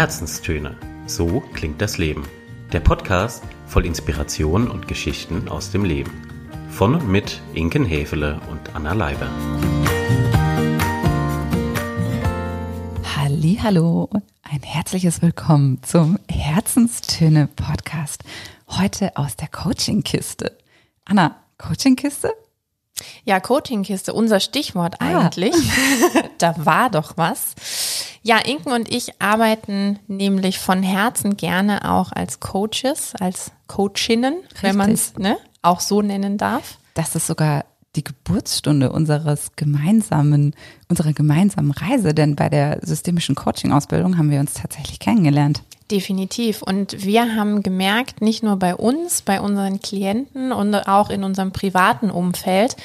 Herzenstöne. So klingt das Leben. Der Podcast voll Inspiration und Geschichten aus dem Leben. Von und mit Inken Hefele und Anna Leiber. Hallo, ein herzliches Willkommen zum Herzenstöne Podcast. Heute aus der Coachingkiste. Anna, Coachingkiste? Ja, Coachingkiste, unser Stichwort ah. eigentlich. da war doch was. Ja, Inken und ich arbeiten nämlich von Herzen gerne auch als Coaches, als Coachinnen, Richtig. wenn man es ne, auch so nennen darf. Das ist sogar die Geburtsstunde unseres gemeinsamen, unserer gemeinsamen Reise, denn bei der systemischen Coaching-Ausbildung haben wir uns tatsächlich kennengelernt. Definitiv. Und wir haben gemerkt, nicht nur bei uns, bei unseren Klienten und auch in unserem privaten Umfeld,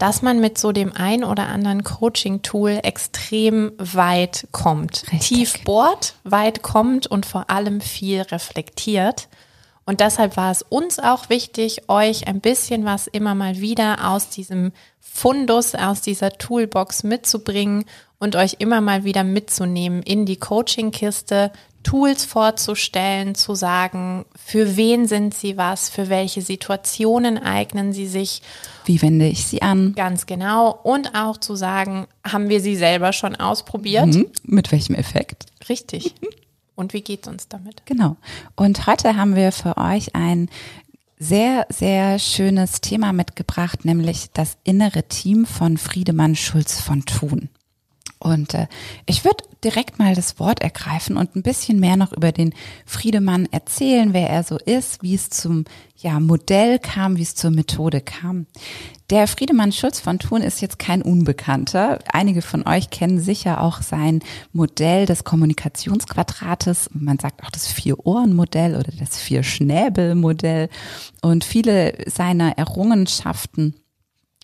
dass man mit so dem ein oder anderen Coaching-Tool extrem weit kommt. Richtig. Tief bohrt, weit kommt und vor allem viel reflektiert. Und deshalb war es uns auch wichtig, euch ein bisschen was immer mal wieder aus diesem Fundus, aus dieser Toolbox mitzubringen und euch immer mal wieder mitzunehmen in die Coaching-Kiste, Tools vorzustellen, zu sagen, für wen sind sie was, für welche Situationen eignen sie sich. Wie wende ich sie an? Ganz genau. Und auch zu sagen, haben wir sie selber schon ausprobiert? Mhm. Mit welchem Effekt? Richtig. Und wie geht es uns damit? Genau. Und heute haben wir für euch ein sehr, sehr schönes Thema mitgebracht, nämlich das innere Team von Friedemann Schulz von Thun. Und äh, ich würde direkt mal das Wort ergreifen und ein bisschen mehr noch über den Friedemann erzählen, wer er so ist, wie es zum ja, Modell kam, wie es zur Methode kam. Der Friedemann Schulz von Thun ist jetzt kein Unbekannter. Einige von euch kennen sicher auch sein Modell des Kommunikationsquadrates. Man sagt auch das Vier-Ohren-Modell oder das Vier-Schnäbel-Modell. Und viele seiner Errungenschaften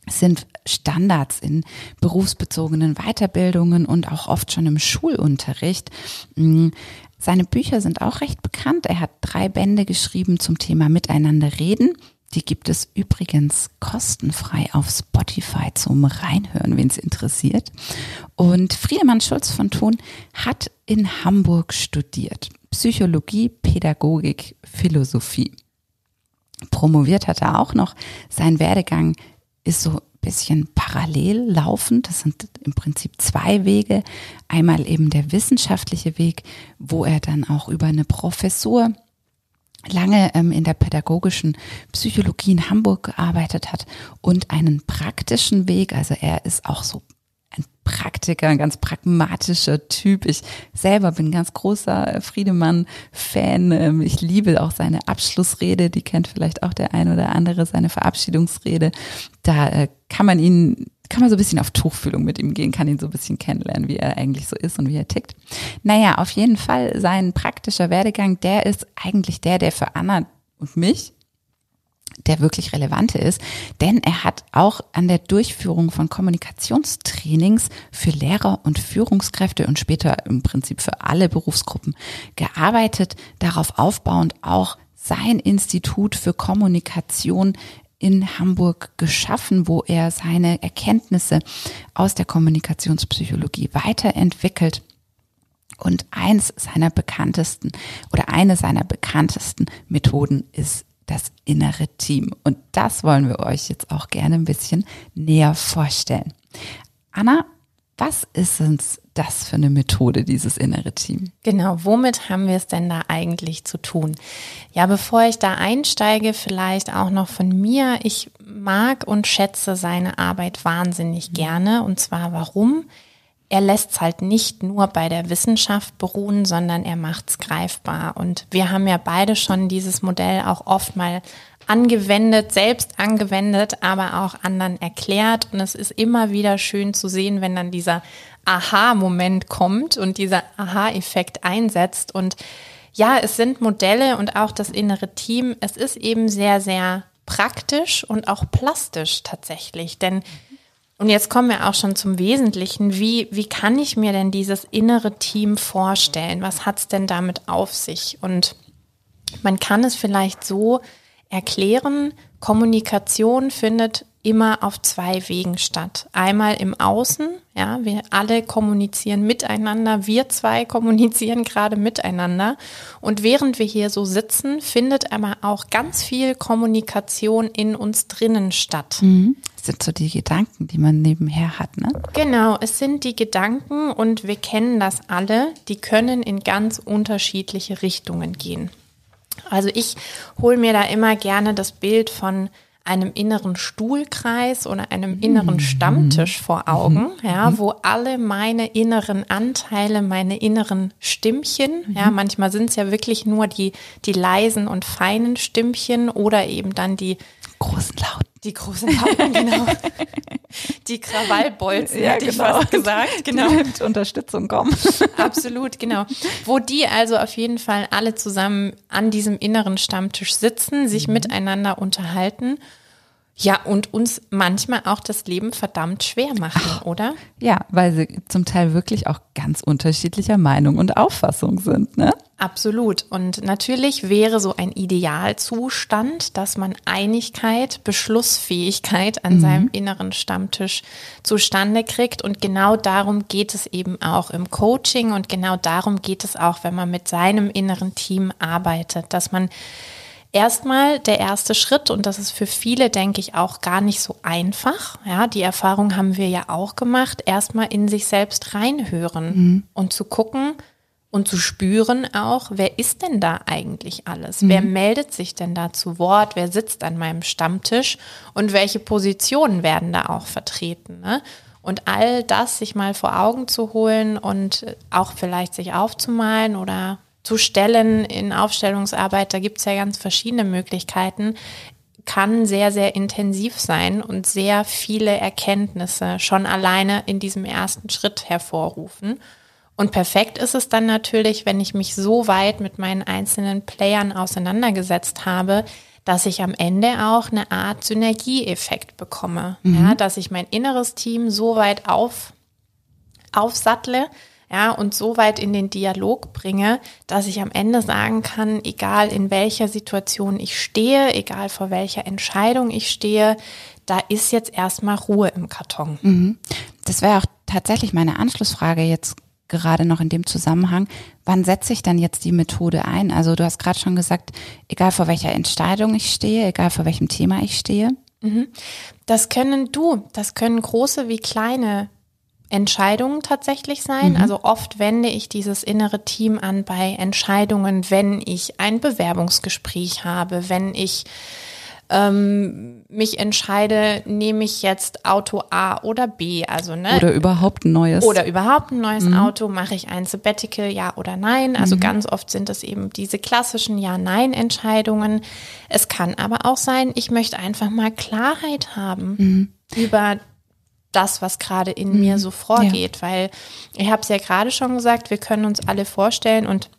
sind Standards in berufsbezogenen Weiterbildungen und auch oft schon im Schulunterricht. Mm, seine Bücher sind auch recht bekannt. Er hat drei Bände geschrieben zum Thema Miteinander reden. Die gibt es übrigens kostenfrei auf Spotify zum Reinhören, wen es interessiert. Und Friedemann Schulz von Thun hat in Hamburg studiert. Psychologie, Pädagogik, Philosophie. Promoviert hat er auch noch. Sein Werdegang ist so ein bisschen parallel laufend. Das sind im Prinzip zwei Wege. Einmal eben der wissenschaftliche Weg, wo er dann auch über eine Professur lange ähm, in der pädagogischen Psychologie in Hamburg gearbeitet hat und einen praktischen Weg. Also er ist auch so Praktiker, ein ganz pragmatischer Typ. Ich selber bin ganz großer Friedemann-Fan. Ähm, ich liebe auch seine Abschlussrede, die kennt vielleicht auch der ein oder andere, seine Verabschiedungsrede. Da äh, kann man ihn kann man so ein bisschen auf Tuchfühlung mit ihm gehen, kann ihn so ein bisschen kennenlernen, wie er eigentlich so ist und wie er tickt. Naja, auf jeden Fall sein praktischer Werdegang, der ist eigentlich der, der für Anna und mich der wirklich relevante ist, denn er hat auch an der Durchführung von Kommunikationstrainings für Lehrer und Führungskräfte und später im Prinzip für alle Berufsgruppen gearbeitet, darauf aufbauend auch sein Institut für Kommunikation in Hamburg geschaffen, wo er seine Erkenntnisse aus der Kommunikationspsychologie weiterentwickelt. Und eins seiner bekanntesten oder eine seiner bekanntesten Methoden ist das innere Team. Und das wollen wir euch jetzt auch gerne ein bisschen näher vorstellen. Anna, was ist uns das für eine Methode, dieses innere Team? Genau, womit haben wir es denn da eigentlich zu tun? Ja, bevor ich da einsteige, vielleicht auch noch von mir. Ich mag und schätze seine Arbeit wahnsinnig gerne. Und zwar warum? Er lässt es halt nicht nur bei der Wissenschaft beruhen, sondern er macht es greifbar. Und wir haben ja beide schon dieses Modell auch oft mal angewendet, selbst angewendet, aber auch anderen erklärt. Und es ist immer wieder schön zu sehen, wenn dann dieser Aha-Moment kommt und dieser Aha-Effekt einsetzt. Und ja, es sind Modelle und auch das innere Team. Es ist eben sehr, sehr praktisch und auch plastisch tatsächlich. Denn und jetzt kommen wir auch schon zum Wesentlichen. Wie, wie kann ich mir denn dieses innere Team vorstellen? Was hat es denn damit auf sich? Und man kann es vielleicht so erklären, Kommunikation findet immer auf zwei Wegen statt. Einmal im Außen, ja, wir alle kommunizieren miteinander, wir zwei kommunizieren gerade miteinander. Und während wir hier so sitzen, findet aber auch ganz viel Kommunikation in uns drinnen statt. Mhm. Sind so die Gedanken, die man nebenher hat, ne? Genau, es sind die Gedanken und wir kennen das alle, die können in ganz unterschiedliche Richtungen gehen. Also ich hole mir da immer gerne das Bild von einem inneren Stuhlkreis oder einem inneren mhm. Stammtisch vor Augen, mhm. ja, wo alle meine inneren Anteile, meine inneren Stimmchen, ja, mhm. manchmal sind es ja wirklich nur die, die leisen und feinen Stimmchen oder eben dann die großen Lauten. Die großen Lauten, genau. Die Krawallbolzen, ja, hätte genau. ich fast gesagt. Genau. Die mit Unterstützung kommen. Absolut, genau. Wo die also auf jeden Fall alle zusammen an diesem inneren Stammtisch sitzen, sich mhm. miteinander unterhalten ja, und uns manchmal auch das Leben verdammt schwer machen, Ach, oder? Ja, weil sie zum Teil wirklich auch ganz unterschiedlicher Meinung und Auffassung sind, ne? Absolut. Und natürlich wäre so ein Idealzustand, dass man Einigkeit, Beschlussfähigkeit an mhm. seinem inneren Stammtisch zustande kriegt. Und genau darum geht es eben auch im Coaching und genau darum geht es auch, wenn man mit seinem inneren Team arbeitet, dass man erstmal der erste Schritt und das ist für viele, denke ich, auch gar nicht so einfach. Ja, die Erfahrung haben wir ja auch gemacht, erstmal in sich selbst reinhören mhm. und zu gucken und zu spüren auch, wer ist denn da eigentlich alles? Mhm. Wer meldet sich denn da zu Wort? Wer sitzt an meinem Stammtisch? Und welche Positionen werden da auch vertreten? Ne? Und all das sich mal vor Augen zu holen und auch vielleicht sich aufzumalen oder zu stellen in Aufstellungsarbeit, da gibt es ja ganz verschiedene Möglichkeiten, kann sehr, sehr intensiv sein und sehr viele Erkenntnisse schon alleine in diesem ersten Schritt hervorrufen. Und perfekt ist es dann natürlich, wenn ich mich so weit mit meinen einzelnen Playern auseinandergesetzt habe, dass ich am Ende auch eine Art Synergieeffekt bekomme. Mhm. Ja, dass ich mein inneres Team so weit auf, aufsattle, ja, und so weit in den Dialog bringe, dass ich am Ende sagen kann, egal in welcher Situation ich stehe, egal vor welcher Entscheidung ich stehe, da ist jetzt erstmal Ruhe im Karton. Mhm. Das wäre auch tatsächlich meine Anschlussfrage jetzt gerade noch in dem Zusammenhang. Wann setze ich dann jetzt die Methode ein? Also du hast gerade schon gesagt, egal vor welcher Entscheidung ich stehe, egal vor welchem Thema ich stehe. Mhm. Das können du, das können große wie kleine Entscheidungen tatsächlich sein. Mhm. Also oft wende ich dieses innere Team an bei Entscheidungen, wenn ich ein Bewerbungsgespräch habe, wenn ich ähm, mich entscheide, nehme ich jetzt Auto A oder B, also ne? Oder überhaupt ein neues. Oder überhaupt ein neues mhm. Auto, mache ich ein Sabbatical, ja oder nein. Also mhm. ganz oft sind es eben diese klassischen Ja-Nein-Entscheidungen. Es kann aber auch sein, ich möchte einfach mal Klarheit haben mhm. über das, was gerade in mhm. mir so vorgeht, ja. weil ich habe es ja gerade schon gesagt, wir können uns alle vorstellen und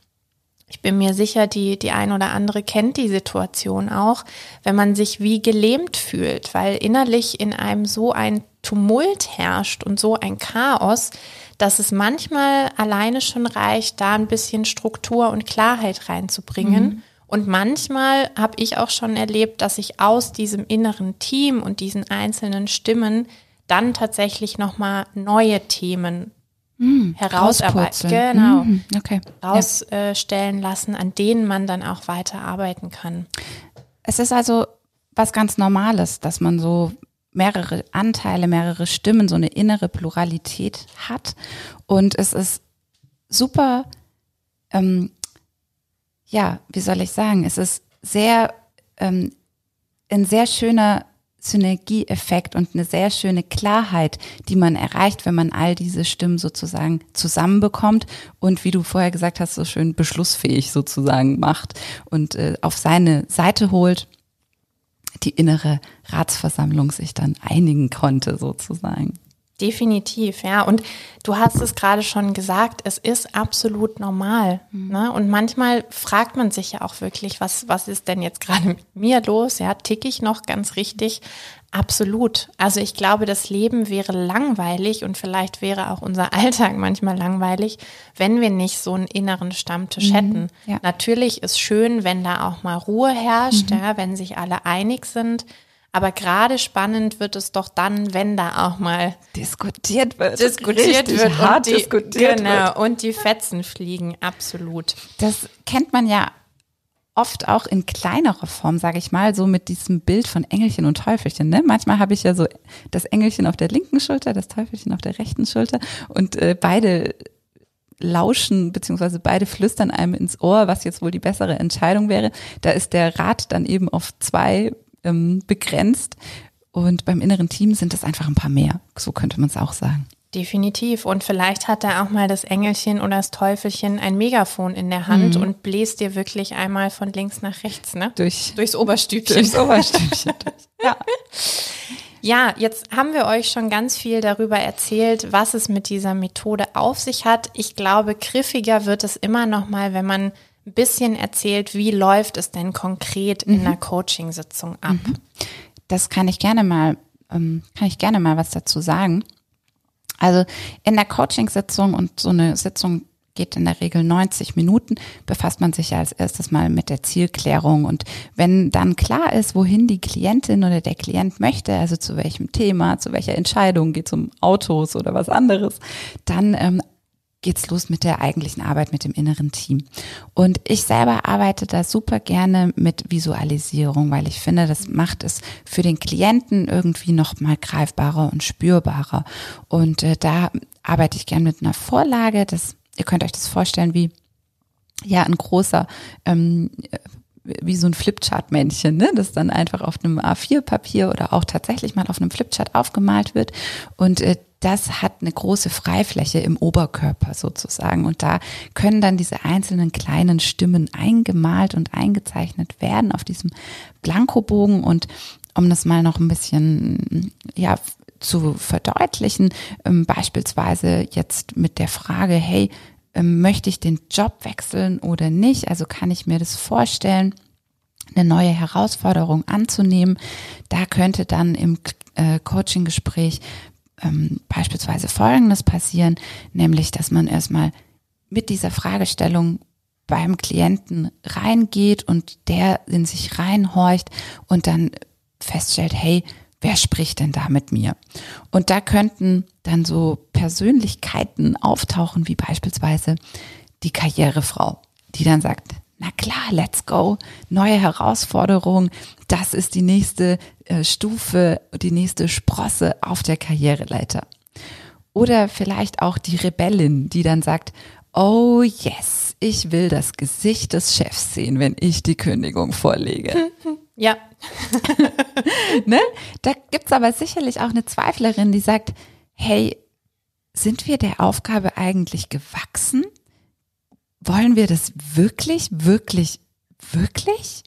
ich bin mir sicher, die, die ein oder andere kennt die Situation auch, wenn man sich wie gelähmt fühlt, weil innerlich in einem so ein Tumult herrscht und so ein Chaos, dass es manchmal alleine schon reicht, da ein bisschen Struktur und Klarheit reinzubringen. Mhm. Und manchmal habe ich auch schon erlebt, dass ich aus diesem inneren Team und diesen einzelnen Stimmen dann tatsächlich nochmal neue Themen mm, herausarbeiten, genau, mm, okay. rausstellen ja. lassen, an denen man dann auch weiter arbeiten kann. Es ist also was ganz Normales, dass man so mehrere Anteile, mehrere Stimmen, so eine innere Pluralität hat. Und es ist super, ähm, ja, wie soll ich sagen, es ist sehr, ähm, ein sehr schöner Synergieeffekt und eine sehr schöne Klarheit, die man erreicht, wenn man all diese Stimmen sozusagen zusammenbekommt und wie du vorher gesagt hast, so schön beschlussfähig sozusagen macht und äh, auf seine Seite holt, die innere Ratsversammlung sich dann einigen konnte sozusagen. Definitiv, ja. Und du hast es gerade schon gesagt, es ist absolut normal. Mhm. Ne? Und manchmal fragt man sich ja auch wirklich, was, was ist denn jetzt gerade mit mir los? Ja, tick ich noch ganz richtig? Absolut. Also ich glaube, das Leben wäre langweilig und vielleicht wäre auch unser Alltag manchmal langweilig, wenn wir nicht so einen inneren Stammtisch mhm, hätten. Ja. Natürlich ist schön, wenn da auch mal Ruhe herrscht, mhm. ja, wenn sich alle einig sind. Aber gerade spannend wird es doch dann, wenn da auch mal diskutiert wird. Diskutiert Richtig wird hart und die, diskutiert genau, wird. und die Fetzen fliegen, absolut. Das kennt man ja oft auch in kleinerer Form, sage ich mal, so mit diesem Bild von Engelchen und Teufelchen. Ne? Manchmal habe ich ja so das Engelchen auf der linken Schulter, das Teufelchen auf der rechten Schulter und äh, beide lauschen beziehungsweise beide flüstern einem ins Ohr, was jetzt wohl die bessere Entscheidung wäre. Da ist der Rat dann eben auf zwei ähm, begrenzt und beim inneren Team sind es einfach ein paar mehr. So könnte man es auch sagen. Definitiv. Und vielleicht hat da auch mal das Engelchen oder das Teufelchen ein Megafon in der Hand Mhm. und bläst dir wirklich einmal von links nach rechts, ne? Durch, Durchs Oberstübchen. durchs Oberstübchen. Ja. Ja, jetzt haben wir euch schon ganz viel darüber erzählt, was es mit dieser Methode auf sich hat. Ich glaube, griffiger wird es immer noch mal, wenn man ein bisschen erzählt, wie läuft es denn konkret in einer Coachingsitzung ab. Das kann ich gerne mal, ähm, kann ich gerne mal was dazu sagen. Also in der Coaching-Sitzung und so eine Sitzung geht in der Regel 90 Minuten, befasst man sich ja als erstes mal mit der Zielklärung. Und wenn dann klar ist, wohin die Klientin oder der Klient möchte, also zu welchem Thema, zu welcher Entscheidung, geht es um Autos oder was anderes, dann ähm, geht's los mit der eigentlichen Arbeit mit dem inneren Team. Und ich selber arbeite da super gerne mit Visualisierung, weil ich finde, das macht es für den Klienten irgendwie noch mal greifbarer und spürbarer. Und äh, da arbeite ich gerne mit einer Vorlage. Das, ihr könnt euch das vorstellen wie ja ein großer ähm, wie so ein Flipchart-Männchen, ne? das dann einfach auf einem A4-Papier oder auch tatsächlich mal auf einem Flipchart aufgemalt wird. Und äh, das hat eine große Freifläche im Oberkörper sozusagen. Und da können dann diese einzelnen kleinen Stimmen eingemalt und eingezeichnet werden auf diesem Blankobogen. Und um das mal noch ein bisschen, ja, zu verdeutlichen, ähm, beispielsweise jetzt mit der Frage, hey, möchte ich den Job wechseln oder nicht? Also kann ich mir das vorstellen, eine neue Herausforderung anzunehmen? Da könnte dann im äh, Coaching-Gespräch ähm, beispielsweise Folgendes passieren, nämlich, dass man erstmal mit dieser Fragestellung beim Klienten reingeht und der in sich reinhorcht und dann feststellt, hey, wer spricht denn da mit mir? Und da könnten dann so Persönlichkeiten auftauchen, wie beispielsweise die Karrierefrau, die dann sagt, na klar, let's go, neue Herausforderung, das ist die nächste äh, Stufe, die nächste Sprosse auf der Karriereleiter. Oder vielleicht auch die Rebellin, die dann sagt, oh yes, ich will das Gesicht des Chefs sehen, wenn ich die Kündigung vorlege. Ja, ne? Da gibt's aber sicherlich auch eine Zweiflerin, die sagt, hey, sind wir der Aufgabe eigentlich gewachsen? Wollen wir das wirklich, wirklich, wirklich?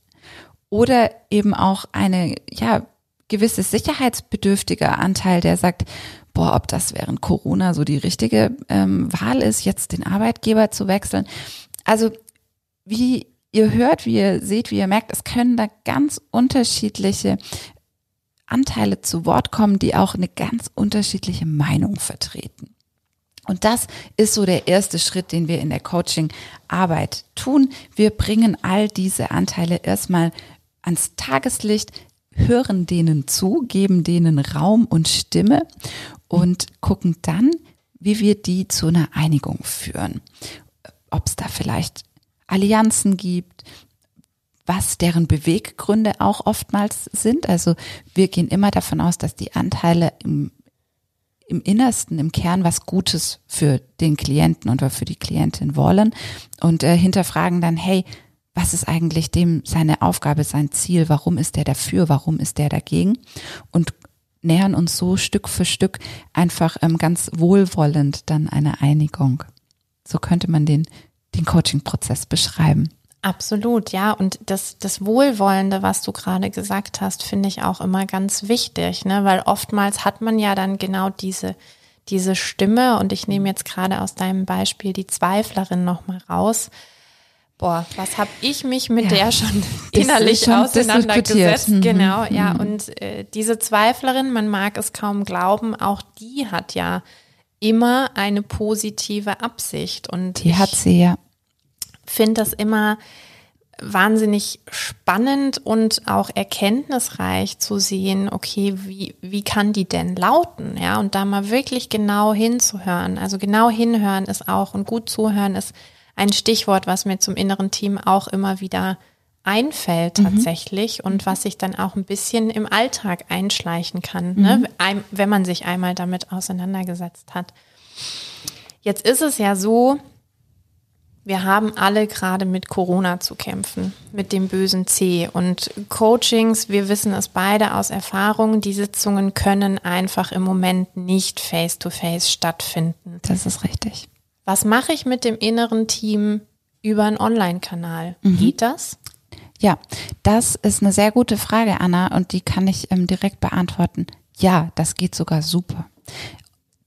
Oder eben auch eine, ja, gewisse sicherheitsbedürftiger Anteil, der sagt, boah, ob das während Corona so die richtige ähm, Wahl ist, jetzt den Arbeitgeber zu wechseln. Also wie ihr hört, wie ihr seht, wie ihr merkt, es können da ganz unterschiedliche Anteile zu Wort kommen, die auch eine ganz unterschiedliche Meinung vertreten. Und das ist so der erste Schritt, den wir in der Coaching-Arbeit tun. Wir bringen all diese Anteile erstmal ans Tageslicht, hören denen zu, geben denen Raum und Stimme und gucken dann, wie wir die zu einer Einigung führen. Ob es da vielleicht Allianzen gibt, was deren Beweggründe auch oftmals sind. Also wir gehen immer davon aus, dass die Anteile im, im Innersten, im Kern was Gutes für den Klienten oder für die Klientin wollen und äh, hinterfragen dann, hey, was ist eigentlich dem seine Aufgabe, sein Ziel? Warum ist der dafür? Warum ist der dagegen? Und nähern uns so Stück für Stück einfach ähm, ganz wohlwollend dann einer Einigung. So könnte man den, den Coaching-Prozess beschreiben. Absolut, ja. Und das, das Wohlwollende, was du gerade gesagt hast, finde ich auch immer ganz wichtig, ne? Weil oftmals hat man ja dann genau diese, diese Stimme und ich nehme jetzt gerade aus deinem Beispiel die Zweiflerin nochmal raus. Boah, was habe ich mich mit Ja. der schon innerlich schon auseinandergesetzt? Mhm. Genau, ja. Und äh, diese Zweiflerin, man mag es kaum glauben, auch die hat ja immer eine positive Absicht. Und Die hat sie ja. finde das immer wahnsinnig spannend und auch erkenntnisreich zu sehen, okay, wie, wie kann die denn lauten? Ja, und da mal wirklich genau hinzuhören. Also genau hinhören ist auch und gut zuhören ist ein Stichwort, was mir zum inneren Team auch immer wieder einfällt mhm. tatsächlich mhm. und was sich dann auch ein bisschen im Alltag einschleichen kann, mhm. ne? wenn man sich einmal damit auseinandergesetzt hat. Jetzt ist es ja so, wir haben alle gerade mit Corona zu kämpfen, mit dem bösen C. Und Coachings, wir wissen es beide aus Erfahrung, die Sitzungen können einfach im Moment nicht face-to-face -face stattfinden. Das ist richtig. Was mache ich mit dem inneren Team über einen Online-Kanal? Mhm. Geht das? Ja, das ist eine sehr gute Frage, Anna, und die kann ich ähm, direkt beantworten. Ja, das geht sogar super.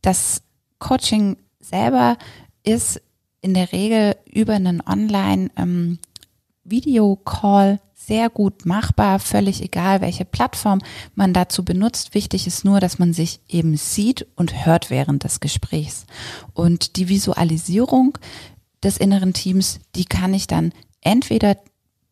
Das Coaching selber ist in der Regel über einen Online-Video-Call ähm, sehr gut machbar, völlig egal, welche Plattform man dazu benutzt. Wichtig ist nur, dass man sich eben sieht und hört während des Gesprächs. Und die Visualisierung des inneren Teams, die kann ich dann entweder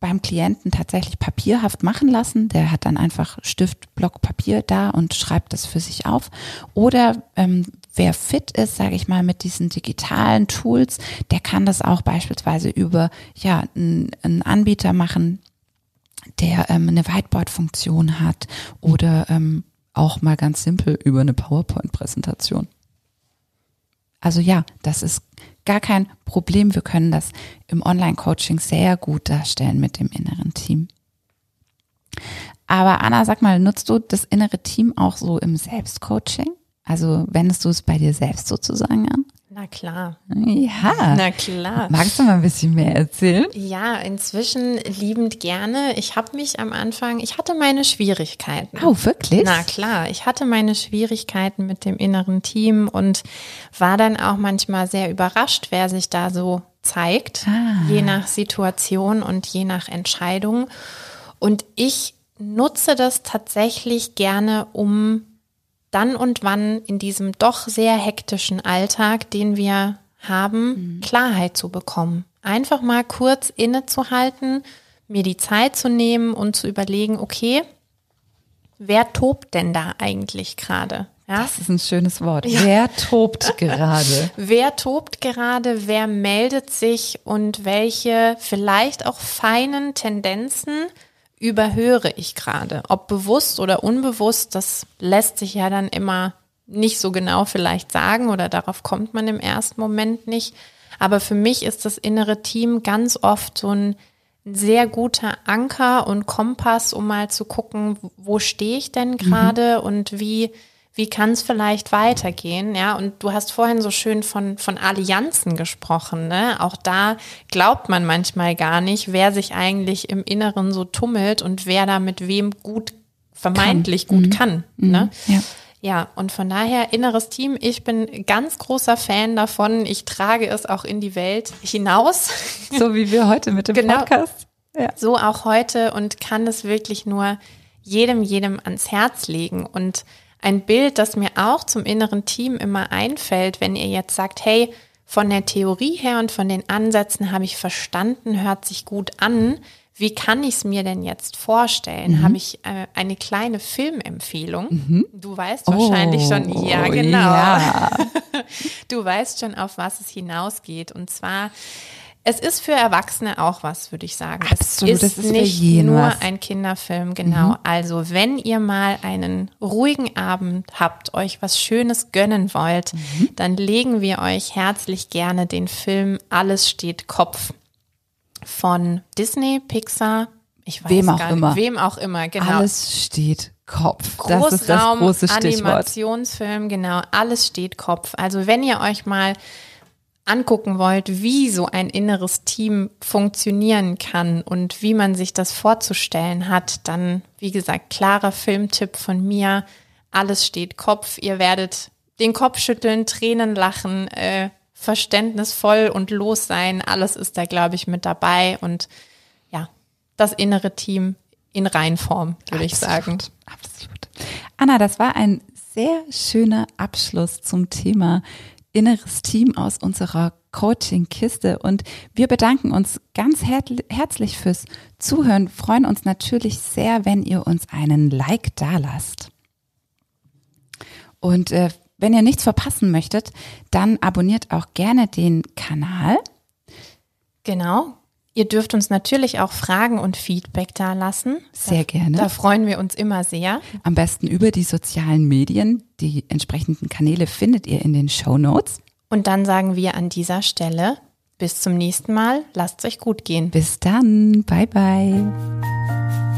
beim Klienten tatsächlich papierhaft machen lassen. Der hat dann einfach Stift, Block, Papier da und schreibt das für sich auf. Oder ähm, wer fit ist, sage ich mal, mit diesen digitalen Tools, der kann das auch beispielsweise über ja einen Anbieter machen, der ähm, eine Whiteboard-Funktion hat oder ähm, auch mal ganz simpel über eine PowerPoint-Präsentation. Also ja, das ist gar kein Problem. Wir können das im Online-Coaching sehr gut darstellen mit dem inneren Team. Aber Anna, sag mal, nutzt du das innere Team auch so im Selbstcoaching? Also wendest du es bei dir selbst sozusagen an? Na klar. Ja. Na klar. Magst du mal ein bisschen mehr erzählen? Ja, inzwischen liebend gerne. Ich habe mich am Anfang, ich hatte meine Schwierigkeiten. Oh, wirklich? Na klar, ich hatte meine Schwierigkeiten mit dem inneren Team und war dann auch manchmal sehr überrascht, wer sich da so zeigt, ah. je nach Situation und je nach Entscheidung. Und ich nutze das tatsächlich gerne, um dann und wann in diesem doch sehr hektischen Alltag, den wir haben, mhm. Klarheit zu bekommen. Einfach mal kurz innezuhalten, mir die Zeit zu nehmen und zu überlegen, okay, wer tobt denn da eigentlich gerade? Ja? Das ist ein schönes Wort. Ja. Wer tobt gerade? wer tobt gerade? Wer meldet sich und welche vielleicht auch feinen Tendenzen überhöre ich gerade? Ob bewusst oder unbewusst, das lässt sich ja dann immer nicht so genau vielleicht sagen oder darauf kommt man im ersten Moment nicht. Aber für mich ist das innere Team ganz oft so ein sehr guter Anker und Kompass, um mal zu gucken, wo stehe ich denn gerade mhm. und wie wie kann es vielleicht weitergehen? Ja, und du hast vorhin so schön von, von Allianzen gesprochen. Ne? Auch da glaubt man manchmal gar nicht, wer sich eigentlich im Inneren so tummelt und wer da mit wem gut, vermeintlich kann. gut mhm. kann. Ne? Mhm. Ja. Ja, und von daher inneres Team, ich bin ganz großer Fan davon. Ich trage es auch in die Welt hinaus. So wie wir heute mit dem genau, Podcast. Ja. So auch heute und kann es wirklich nur jedem, jedem ans Herz legen. Und ein Bild, das mir auch zum inneren Team immer einfällt, wenn ihr jetzt sagt, hey, von der Theorie her und von den Ansätzen habe ich verstanden, hört sich gut an. Wie kann ich es mir denn jetzt vorstellen? Mhm. Habe ich äh, eine kleine Filmempfehlung? Mhm. Du weißt wahrscheinlich oh, schon, ja, genau. Ja. Du weißt schon, auf was es hinausgeht. Und zwar es ist für Erwachsene auch was, würde ich sagen. Absolut, es ist, ist nicht nur was. ein Kinderfilm, genau. Mhm. Also wenn ihr mal einen ruhigen Abend habt, euch was Schönes gönnen wollt, mhm. dann legen wir euch herzlich gerne den Film Alles steht Kopf von Disney, Pixar, ich weiß wem auch gar nicht, immer. wem auch immer, genau. Alles steht Kopf. Großraum, das ist das große Stichwort. Animationsfilm, genau. Alles steht Kopf. Also wenn ihr euch mal angucken wollt, wie so ein inneres Team funktionieren kann und wie man sich das vorzustellen hat, dann, wie gesagt, klarer Filmtipp von mir. Alles steht Kopf. Ihr werdet den Kopf schütteln, Tränen lachen, äh, verständnisvoll und los sein. Alles ist da, glaube ich, mit dabei. Und ja, das innere Team in Reinform, würde ich sagen. Absolut. Anna, das war ein sehr schöner Abschluss zum Thema inneres Team aus unserer Coaching-Kiste. Und wir bedanken uns ganz her herzlich fürs Zuhören, freuen uns natürlich sehr, wenn ihr uns einen Like dalasst. Und äh, wenn ihr nichts verpassen möchtet, dann abonniert auch gerne den Kanal. Genau. Ihr dürft uns natürlich auch Fragen und Feedback da lassen. Sehr gerne. Da freuen wir uns immer sehr. Am besten über die sozialen Medien. Die entsprechenden Kanäle findet ihr in den Show Notes. Und dann sagen wir an dieser Stelle bis zum nächsten Mal. Lasst es euch gut gehen. Bis dann. Bye bye.